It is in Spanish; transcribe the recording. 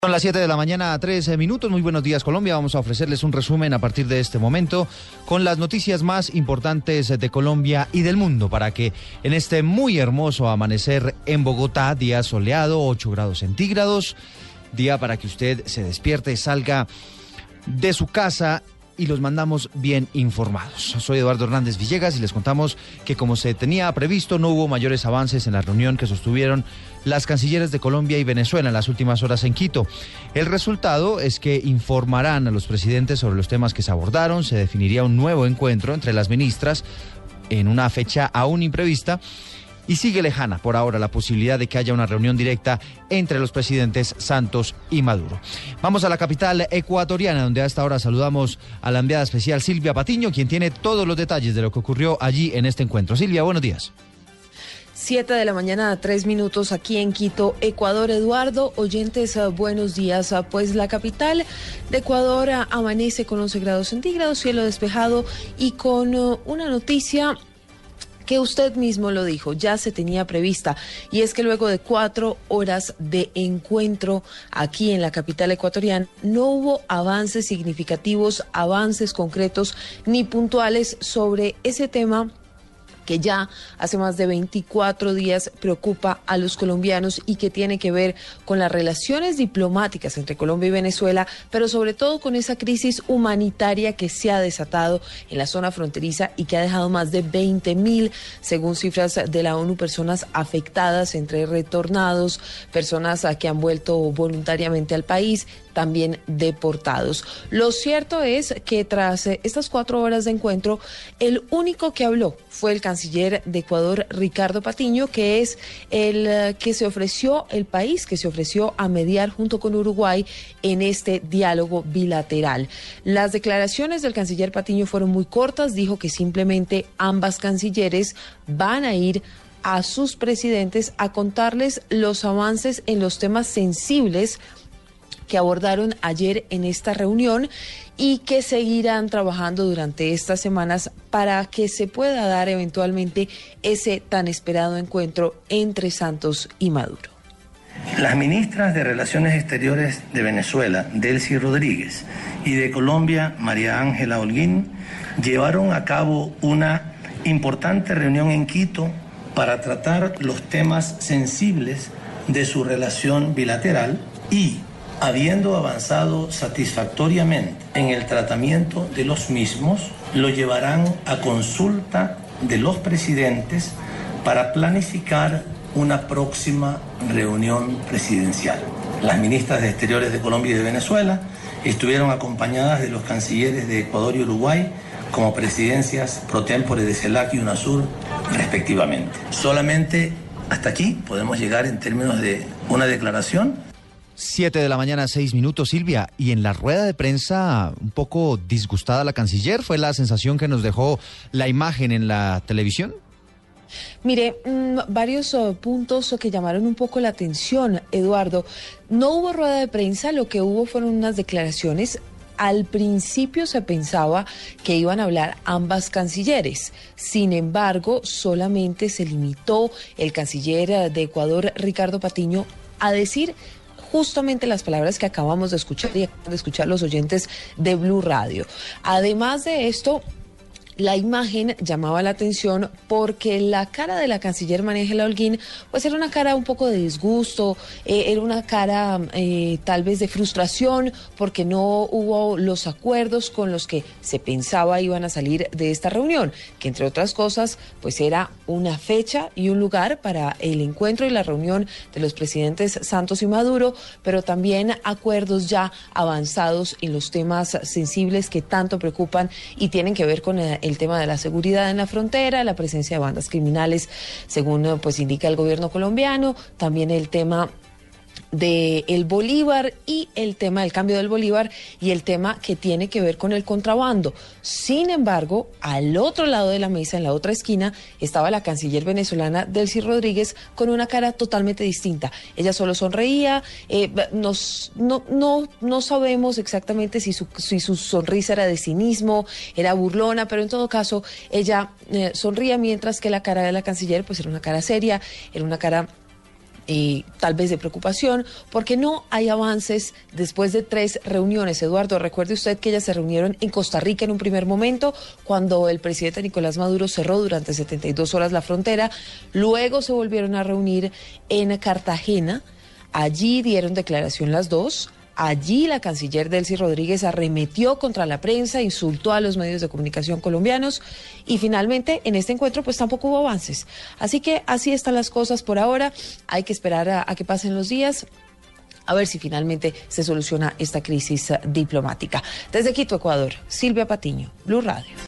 Son las 7 de la mañana a 13 minutos. Muy buenos días Colombia. Vamos a ofrecerles un resumen a partir de este momento con las noticias más importantes de Colombia y del mundo para que en este muy hermoso amanecer en Bogotá, día soleado, 8 grados centígrados, día para que usted se despierte, salga de su casa y los mandamos bien informados. Soy Eduardo Hernández Villegas y les contamos que como se tenía previsto no hubo mayores avances en la reunión que sostuvieron las cancilleres de Colombia y Venezuela en las últimas horas en Quito. El resultado es que informarán a los presidentes sobre los temas que se abordaron, se definiría un nuevo encuentro entre las ministras en una fecha aún imprevista y sigue lejana por ahora la posibilidad de que haya una reunión directa entre los presidentes Santos y Maduro. Vamos a la capital ecuatoriana, donde a esta hora saludamos a la enviada especial Silvia Patiño, quien tiene todos los detalles de lo que ocurrió allí en este encuentro. Silvia, buenos días. Siete de la mañana, tres minutos aquí en Quito, Ecuador. Eduardo, oyentes, buenos días. Pues la capital de Ecuador amanece con 11 grados centígrados, cielo despejado y con una noticia que usted mismo lo dijo, ya se tenía prevista, y es que luego de cuatro horas de encuentro aquí en la capital ecuatoriana, no hubo avances significativos, avances concretos ni puntuales sobre ese tema que ya hace más de 24 días preocupa a los colombianos y que tiene que ver con las relaciones diplomáticas entre Colombia y Venezuela, pero sobre todo con esa crisis humanitaria que se ha desatado en la zona fronteriza y que ha dejado más de 20 mil, según cifras de la ONU, personas afectadas entre retornados, personas que han vuelto voluntariamente al país, también deportados. Lo cierto es que tras estas cuatro horas de encuentro, el único que habló fue el canciller de Ecuador, Ricardo Patiño, que es el que se ofreció, el país que se ofreció a mediar junto con Uruguay en este diálogo bilateral. Las declaraciones del canciller Patiño fueron muy cortas, dijo que simplemente ambas cancilleres van a ir a sus presidentes a contarles los avances en los temas sensibles que abordaron ayer en esta reunión y que seguirán trabajando durante estas semanas para que se pueda dar eventualmente ese tan esperado encuentro entre Santos y Maduro. Las ministras de Relaciones Exteriores de Venezuela, Delcy Rodríguez, y de Colombia, María Ángela Holguín, llevaron a cabo una importante reunión en Quito para tratar los temas sensibles de su relación bilateral y habiendo avanzado satisfactoriamente en el tratamiento de los mismos, lo llevarán a consulta de los presidentes para planificar una próxima reunión presidencial. Las ministras de Exteriores de Colombia y de Venezuela estuvieron acompañadas de los cancilleres de Ecuador y Uruguay como presidencias pro tempore de CELAC y UNASUR, respectivamente. Solamente hasta aquí podemos llegar en términos de una declaración 7 de la mañana, 6 minutos, Silvia. Y en la rueda de prensa, un poco disgustada la canciller, ¿fue la sensación que nos dejó la imagen en la televisión? Mire, mmm, varios uh, puntos que llamaron un poco la atención, Eduardo. No hubo rueda de prensa, lo que hubo fueron unas declaraciones al principio se pensaba que iban a hablar ambas cancilleres. Sin embargo, solamente se limitó el canciller de Ecuador, Ricardo Patiño, a decir justamente las palabras que acabamos de escuchar y de escuchar los oyentes de Blue Radio. Además de esto, la imagen llamaba la atención porque la cara de la canciller María Holguín pues era una cara un poco de disgusto, eh, era una cara eh, tal vez de frustración porque no hubo los acuerdos con los que se pensaba iban a salir de esta reunión, que entre otras cosas pues era una fecha y un lugar para el encuentro y la reunión de los presidentes Santos y Maduro, pero también acuerdos ya avanzados en los temas sensibles que tanto preocupan y tienen que ver con el eh, el tema de la seguridad en la frontera, la presencia de bandas criminales, según pues indica el gobierno colombiano, también el tema de el Bolívar y el tema del cambio del Bolívar y el tema que tiene que ver con el contrabando. Sin embargo, al otro lado de la mesa, en la otra esquina, estaba la canciller venezolana Delcy Rodríguez con una cara totalmente distinta. Ella solo sonreía, eh, nos, no, no, no sabemos exactamente si su, si su sonrisa era de cinismo, era burlona, pero en todo caso ella eh, sonría mientras que la cara de la canciller pues era una cara seria, era una cara y tal vez de preocupación, porque no hay avances después de tres reuniones. Eduardo, recuerde usted que ellas se reunieron en Costa Rica en un primer momento, cuando el presidente Nicolás Maduro cerró durante 72 horas la frontera, luego se volvieron a reunir en Cartagena, allí dieron declaración las dos. Allí la canciller Delcy Rodríguez arremetió contra la prensa, insultó a los medios de comunicación colombianos y finalmente en este encuentro pues tampoco hubo avances. Así que así están las cosas por ahora. Hay que esperar a, que pasen los días a ver si finalmente se soluciona esta crisis diplomática. Desde Quito, Ecuador, Silvia Patiño, Blue Radio.